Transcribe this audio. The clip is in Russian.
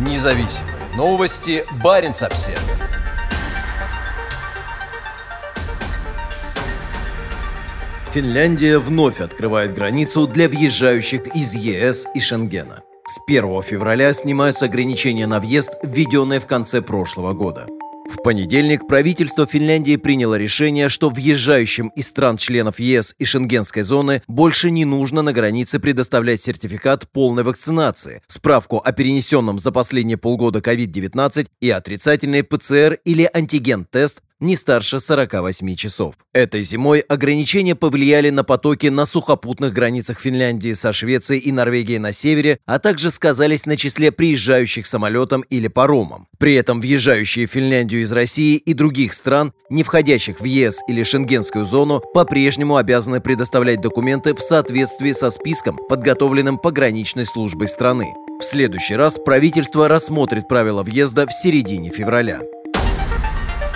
Независимые новости. Барин обсерва Финляндия вновь открывает границу для въезжающих из ЕС и Шенгена. С 1 февраля снимаются ограничения на въезд, введенные в конце прошлого года. В понедельник правительство Финляндии приняло решение, что въезжающим из стран-членов ЕС и Шенгенской зоны больше не нужно на границе предоставлять сертификат полной вакцинации, справку о перенесенном за последние полгода COVID-19 и отрицательный ПЦР или антиген-тест не старше 48 часов. Этой зимой ограничения повлияли на потоки на сухопутных границах Финляндии со Швецией и Норвегией на севере, а также сказались на числе приезжающих самолетом или паромом. При этом въезжающие в Финляндию из России и других стран, не входящих в ЕС или Шенгенскую зону, по-прежнему обязаны предоставлять документы в соответствии со списком, подготовленным пограничной службой страны. В следующий раз правительство рассмотрит правила въезда в середине февраля.